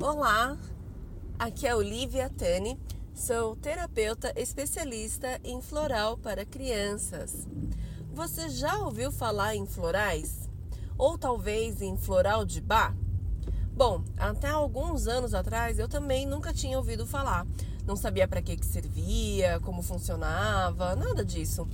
Olá, aqui é Olivia Tani, sou terapeuta especialista em floral para crianças. Você já ouviu falar em florais? Ou talvez em floral de bar? Bom, até alguns anos atrás eu também nunca tinha ouvido falar. Não sabia para que, que servia, como funcionava, nada disso.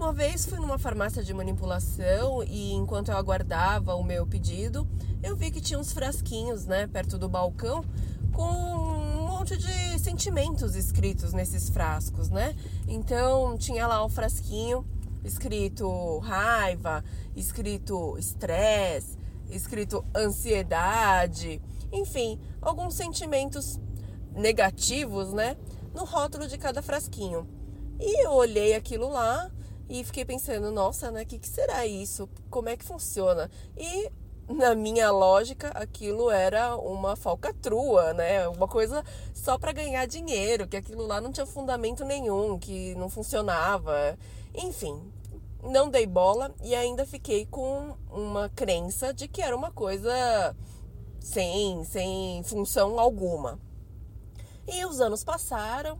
Uma vez fui numa farmácia de manipulação e enquanto eu aguardava o meu pedido, eu vi que tinha uns frasquinhos, né, perto do balcão, com um monte de sentimentos escritos nesses frascos, né? Então tinha lá o um frasquinho escrito raiva, escrito estresse, escrito ansiedade, enfim, alguns sentimentos negativos, né, no rótulo de cada frasquinho. E eu olhei aquilo lá e fiquei pensando, nossa, né? O que, que será isso? Como é que funciona? E na minha lógica, aquilo era uma falcatrua, né? Uma coisa só para ganhar dinheiro, que aquilo lá não tinha fundamento nenhum, que não funcionava. Enfim, não dei bola e ainda fiquei com uma crença de que era uma coisa sem, sem função alguma. E os anos passaram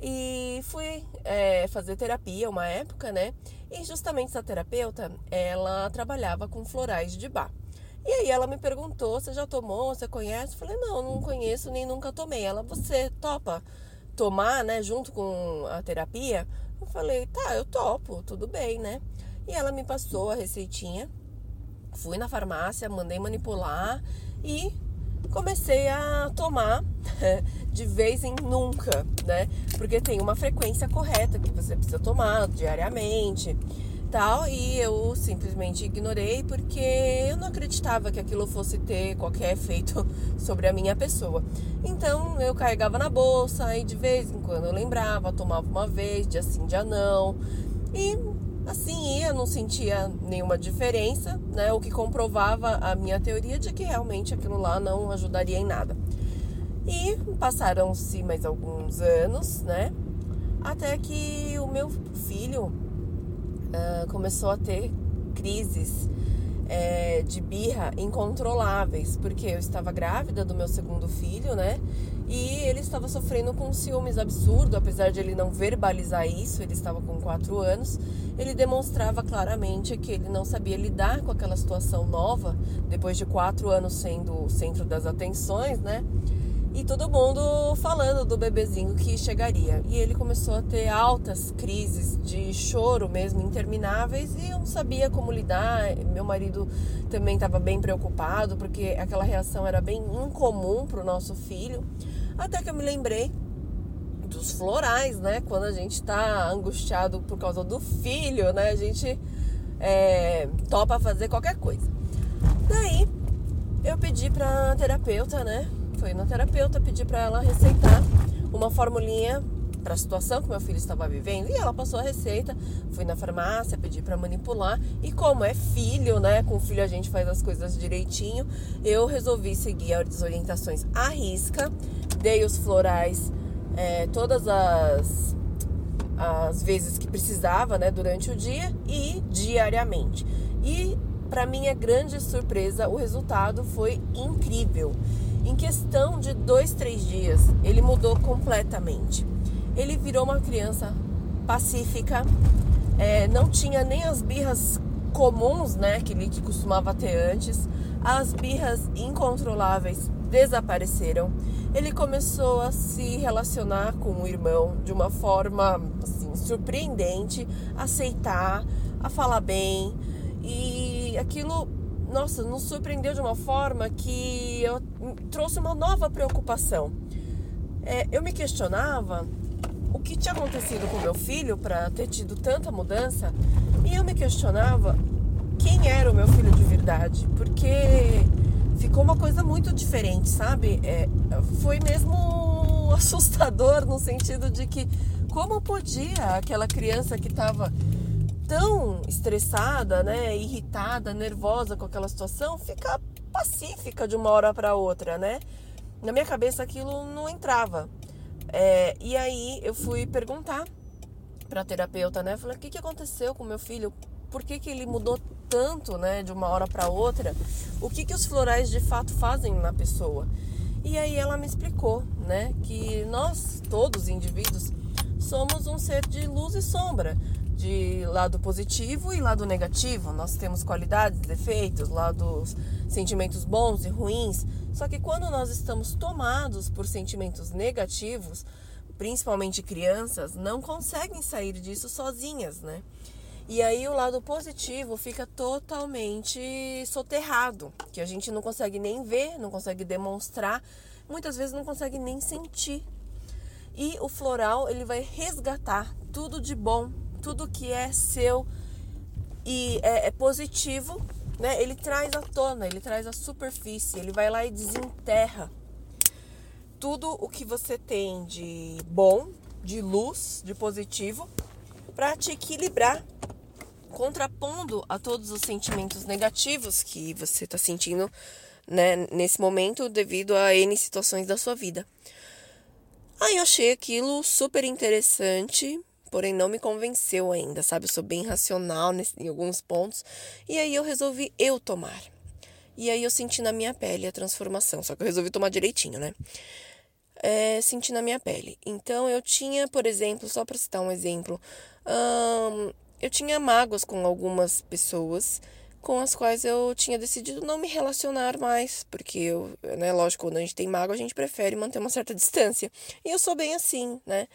e fui é, fazer terapia uma época, né? E justamente essa terapeuta, ela trabalhava com florais de bar. E aí ela me perguntou, você já tomou, você conhece? Eu falei, não, não conheço nem nunca tomei. Ela, você topa tomar, né, junto com a terapia? Eu falei, tá, eu topo, tudo bem, né? E ela me passou a receitinha, fui na farmácia, mandei manipular e comecei a tomar de vez em nunca, né? Porque tem uma frequência correta que você precisa tomar diariamente, tal, e eu simplesmente ignorei porque eu não acreditava que aquilo fosse ter qualquer efeito sobre a minha pessoa. Então eu carregava na bolsa e de vez em quando eu lembrava, tomava uma vez, dia sim, dia não. E assim ia, não sentia nenhuma diferença, né? O que comprovava a minha teoria de que realmente aquilo lá não ajudaria em nada. E passaram-se mais alguns anos, né? Até que o meu filho uh, começou a ter crises é, de birra incontroláveis, porque eu estava grávida do meu segundo filho, né? E ele estava sofrendo com ciúmes absurdo, apesar de ele não verbalizar isso, ele estava com quatro anos, ele demonstrava claramente que ele não sabia lidar com aquela situação nova, depois de quatro anos sendo o centro das atenções, né? E todo mundo falando do bebezinho que chegaria. E ele começou a ter altas crises de choro mesmo, intermináveis, e eu não sabia como lidar. Meu marido também estava bem preocupado, porque aquela reação era bem incomum para o nosso filho. Até que eu me lembrei dos florais, né? Quando a gente está angustiado por causa do filho, né? A gente é, topa fazer qualquer coisa. Daí eu pedi para terapeuta, né? Foi na terapeuta, pedi para ela receitar uma formulinha para a situação que meu filho estava vivendo e ela passou a receita. Fui na farmácia, pedi para manipular e como é filho, né? Com filho a gente faz as coisas direitinho. Eu resolvi seguir as orientações à risca, dei os florais é, todas as as vezes que precisava, né, durante o dia e diariamente. E para minha grande surpresa, o resultado foi incrível. Em questão de dois, três dias, ele mudou completamente. Ele virou uma criança pacífica, é, não tinha nem as birras comuns, né, que ele costumava ter antes. As birras incontroláveis desapareceram. Ele começou a se relacionar com o irmão de uma forma assim, surpreendente, aceitar, a falar bem e aquilo nossa, nos surpreendeu de uma forma que eu trouxe uma nova preocupação. É, eu me questionava o que tinha acontecido com meu filho para ter tido tanta mudança e eu me questionava quem era o meu filho de verdade, porque ficou uma coisa muito diferente, sabe? É, foi mesmo assustador no sentido de que como podia aquela criança que estava tão estressada, né, irritada, nervosa com aquela situação, ficar pacífica de uma hora para outra, né? Na minha cabeça aquilo não entrava. É, e aí eu fui perguntar para a terapeuta, né? Falei, o que, que aconteceu com meu filho? Por que, que ele mudou tanto, né, de uma hora para outra? O que, que os florais de fato fazem na pessoa? E aí ela me explicou, né, que nós todos indivíduos somos um ser de luz e sombra, de lado positivo e lado negativo. Nós temos qualidades, defeitos, lados, sentimentos bons e ruins. Só que quando nós estamos tomados por sentimentos negativos, principalmente crianças, não conseguem sair disso sozinhas, né? E aí o lado positivo fica totalmente soterrado, que a gente não consegue nem ver, não consegue demonstrar, muitas vezes não consegue nem sentir. E o floral, ele vai resgatar tudo de bom, tudo que é seu e é, é positivo, né? Ele traz à tona, ele traz à superfície, ele vai lá e desenterra tudo o que você tem de bom, de luz, de positivo, para te equilibrar, contrapondo a todos os sentimentos negativos que você está sentindo né, nesse momento devido a N situações da sua vida. Aí eu achei aquilo super interessante, porém não me convenceu ainda, sabe? Eu sou bem racional nesse, em alguns pontos. E aí eu resolvi eu tomar. E aí eu senti na minha pele a transformação, só que eu resolvi tomar direitinho, né? é, senti na minha pele. Então eu tinha, por exemplo, só para citar um exemplo, hum, eu tinha mágoas com algumas pessoas com as quais eu tinha decidido não me relacionar mais, porque eu, né, lógico, quando a gente tem mágoa, a gente prefere manter uma certa distância. E eu sou bem assim, né?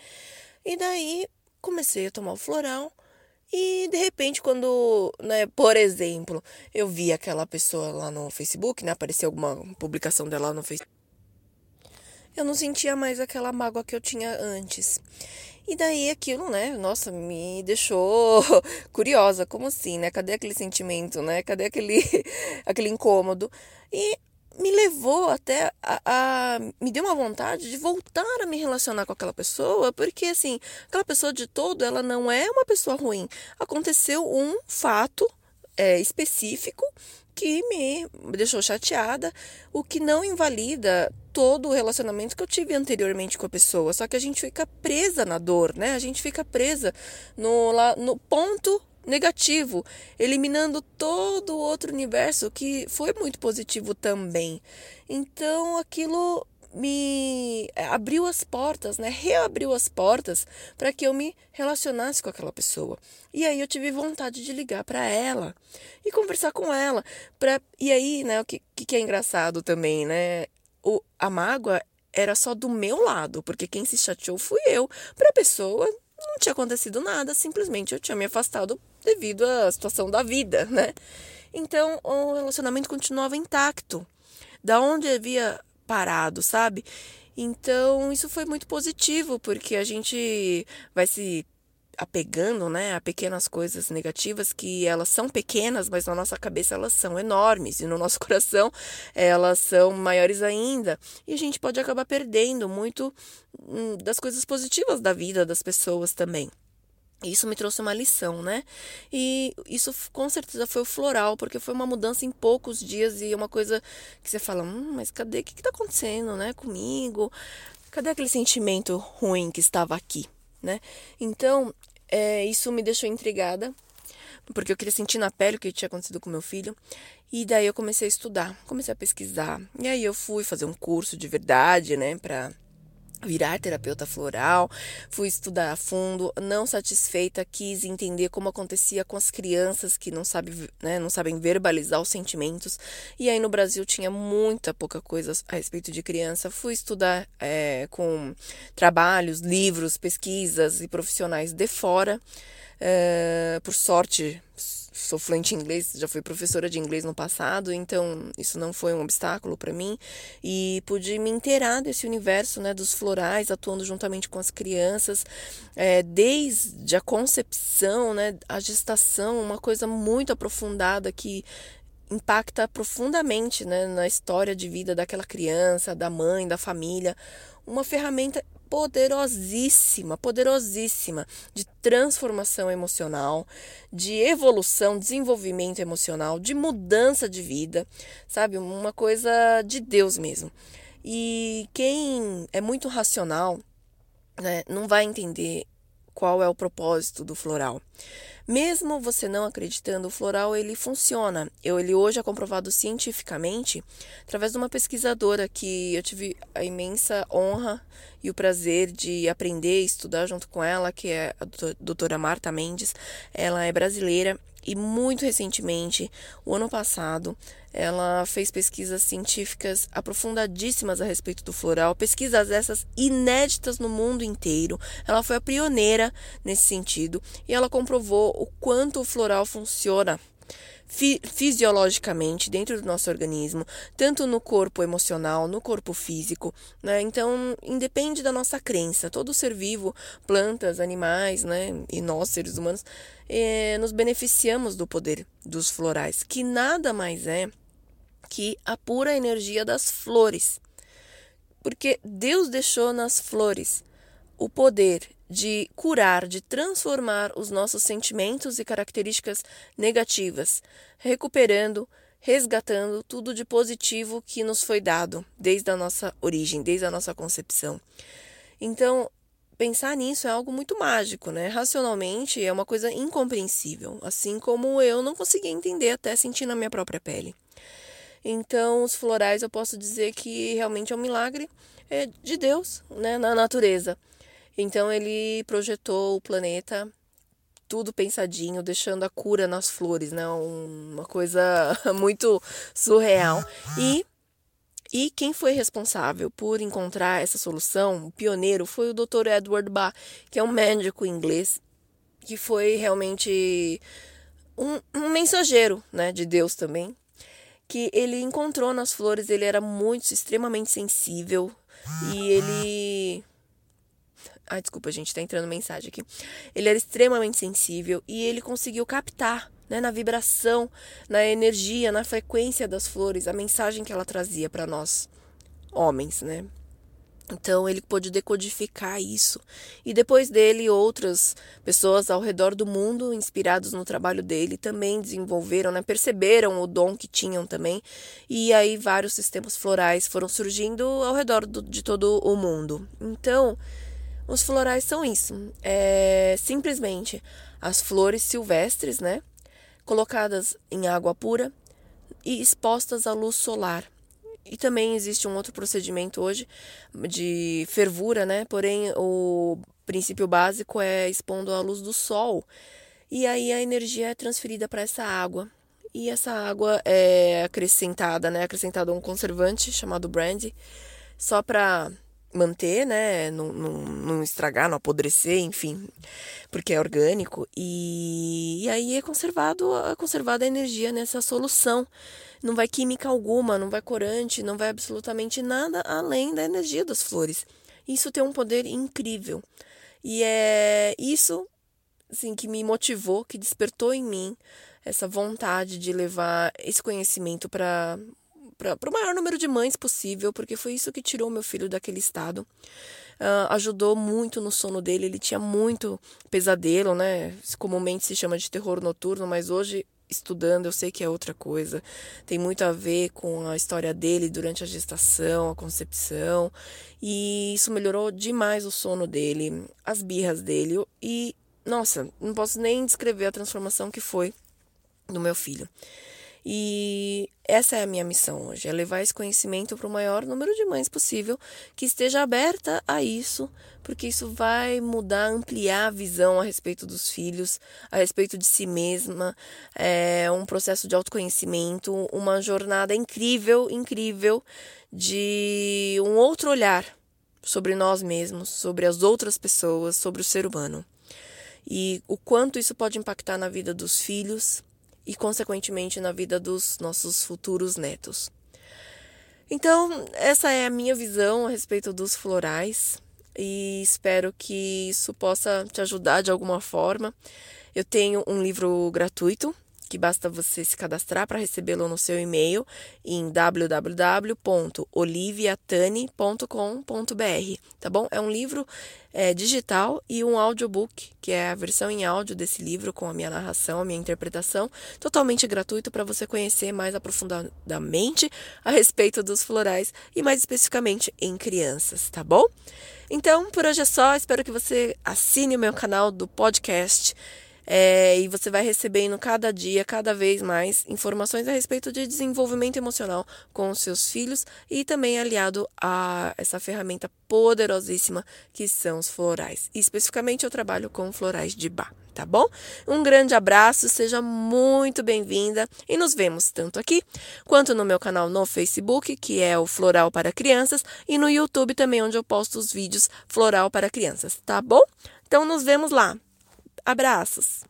E daí comecei a tomar o floral. E de repente, quando, né, por exemplo, eu vi aquela pessoa lá no Facebook, né, apareceu alguma publicação dela no Facebook eu não sentia mais aquela mágoa que eu tinha antes. E daí aquilo, né, nossa, me deixou curiosa, como assim, né? Cadê aquele sentimento, né? Cadê aquele, aquele incômodo? E me levou até a, a, me deu uma vontade de voltar a me relacionar com aquela pessoa, porque assim, aquela pessoa de todo, ela não é uma pessoa ruim. Aconteceu um fato é, específico que me deixou chateada, o que não invalida todo o relacionamento que eu tive anteriormente com a pessoa. Só que a gente fica presa na dor, né? A gente fica presa no, lá, no ponto negativo, eliminando todo o outro universo que foi muito positivo também. Então aquilo me eh, abriu as portas, né? Reabriu as portas para que eu me relacionasse com aquela pessoa. E aí eu tive vontade de ligar para ela e conversar com ela. Pra... E aí, né, o que, que é engraçado também, né? O, a mágoa era só do meu lado, porque quem se chateou fui eu. Para a pessoa não tinha acontecido nada, simplesmente eu tinha me afastado devido à situação da vida, né? Então o relacionamento continuava intacto. Da onde havia parado, sabe? Então, isso foi muito positivo, porque a gente vai se apegando, né, a pequenas coisas negativas que elas são pequenas, mas na nossa cabeça elas são enormes e no nosso coração elas são maiores ainda. E a gente pode acabar perdendo muito hum, das coisas positivas da vida das pessoas também. Isso me trouxe uma lição, né? E isso com certeza foi o floral, porque foi uma mudança em poucos dias e uma coisa que você fala, hum, mas cadê? O que, está acontecendo, né? Comigo? Cadê aquele sentimento ruim que estava aqui, né? Então, é, isso me deixou intrigada, porque eu queria sentir na pele o que tinha acontecido com meu filho. E daí eu comecei a estudar, comecei a pesquisar. E aí eu fui fazer um curso de verdade, né, para virar terapeuta floral, fui estudar a fundo, não satisfeita, quis entender como acontecia com as crianças que não, sabe, né, não sabem verbalizar os sentimentos. E aí no Brasil tinha muita pouca coisa a respeito de criança. Fui estudar é, com trabalhos, livros, pesquisas e profissionais de fora. É, por sorte, sou fluente em inglês, já fui professora de inglês no passado, então isso não foi um obstáculo para mim e pude me inteirar desse universo, né, dos florais, atuando juntamente com as crianças, é, desde a concepção, né, a gestação, uma coisa muito aprofundada que impacta profundamente né, na história de vida daquela criança, da mãe, da família. Uma ferramenta poderosíssima, poderosíssima de transformação emocional, de evolução, desenvolvimento emocional, de mudança de vida, sabe? Uma coisa de Deus mesmo. E quem é muito racional, né, não vai entender qual é o propósito do floral. Mesmo você não acreditando, o floral ele funciona. Eu, ele hoje é comprovado cientificamente através de uma pesquisadora que eu tive a imensa honra e o prazer de aprender e estudar junto com ela, que é a doutora Marta Mendes. Ela é brasileira e muito recentemente, o ano passado, ela fez pesquisas científicas aprofundadíssimas a respeito do floral, pesquisas essas inéditas no mundo inteiro. Ela foi a pioneira nesse sentido e ela comprovou o quanto o floral funciona fi fisiologicamente dentro do nosso organismo, tanto no corpo emocional, no corpo físico, né? Então, independe da nossa crença, todo ser vivo, plantas, animais, né, e nós seres humanos, eh, nos beneficiamos do poder dos florais, que nada mais é que a pura energia das flores. Porque Deus deixou nas flores o poder de curar, de transformar os nossos sentimentos e características negativas, recuperando, resgatando tudo de positivo que nos foi dado desde a nossa origem, desde a nossa concepção. Então, pensar nisso é algo muito mágico, né? Racionalmente é uma coisa incompreensível, assim como eu não conseguia entender até sentir na minha própria pele. Então, os florais eu posso dizer que realmente é um milagre é, de Deus, né, na natureza. Então ele projetou o planeta tudo pensadinho, deixando a cura nas flores, né? Uma coisa muito surreal. E e quem foi responsável por encontrar essa solução, o pioneiro, foi o Dr. Edward Bach, que é um médico inglês que foi realmente um, um mensageiro, né, de Deus também, que ele encontrou nas flores, ele era muito extremamente sensível e ele Ai, desculpa, gente, tá entrando mensagem aqui. Ele era extremamente sensível e ele conseguiu captar, né, na vibração, na energia, na frequência das flores, a mensagem que ela trazia para nós, homens, né? Então ele pôde decodificar isso. E depois dele, outras pessoas ao redor do mundo, inspirados no trabalho dele, também desenvolveram, né? perceberam o dom que tinham também. E aí vários sistemas florais foram surgindo ao redor do, de todo o mundo. Então, os florais são isso. É simplesmente as flores silvestres, né? Colocadas em água pura e expostas à luz solar. E também existe um outro procedimento hoje de fervura, né? Porém, o princípio básico é expondo à luz do sol. E aí a energia é transferida para essa água. E essa água é acrescentada, né? Acrescentada um conservante chamado brandy, só para manter, né? Não, não, não, estragar, não apodrecer, enfim, porque é orgânico. E, e aí é conservado, é conservada a energia nessa solução. Não vai química alguma, não vai corante, não vai absolutamente nada além da energia das flores. Isso tem um poder incrível. E é isso assim, que me motivou, que despertou em mim essa vontade de levar esse conhecimento para para o maior número de mães possível, porque foi isso que tirou meu filho daquele estado. Uh, ajudou muito no sono dele, ele tinha muito pesadelo, né? Comumente se chama de terror noturno, mas hoje estudando, eu sei que é outra coisa. Tem muito a ver com a história dele durante a gestação, a concepção. E isso melhorou demais o sono dele, as birras dele. E, nossa, não posso nem descrever a transformação que foi no meu filho. E essa é a minha missão hoje, é levar esse conhecimento para o maior número de mães possível que esteja aberta a isso, porque isso vai mudar, ampliar a visão a respeito dos filhos, a respeito de si mesma, é um processo de autoconhecimento, uma jornada incrível, incrível de um outro olhar sobre nós mesmos, sobre as outras pessoas, sobre o ser humano. E o quanto isso pode impactar na vida dos filhos, e, consequentemente, na vida dos nossos futuros netos. Então, essa é a minha visão a respeito dos florais e espero que isso possa te ajudar de alguma forma. Eu tenho um livro gratuito que basta você se cadastrar para recebê-lo no seu e-mail em www.oliviatani.com.br, tá bom? É um livro é, digital e um audiobook, que é a versão em áudio desse livro com a minha narração, a minha interpretação, totalmente gratuito para você conhecer mais aprofundadamente a respeito dos florais e mais especificamente em crianças, tá bom? Então, por hoje é só. Espero que você assine o meu canal do podcast. É, e você vai recebendo cada dia, cada vez mais, informações a respeito de desenvolvimento emocional com os seus filhos e também aliado a essa ferramenta poderosíssima que são os florais. E, especificamente eu trabalho com florais de bar, tá bom? Um grande abraço, seja muito bem-vinda e nos vemos tanto aqui quanto no meu canal no Facebook, que é o Floral para Crianças, e no YouTube também, onde eu posto os vídeos Floral para Crianças, tá bom? Então nos vemos lá. Abraços!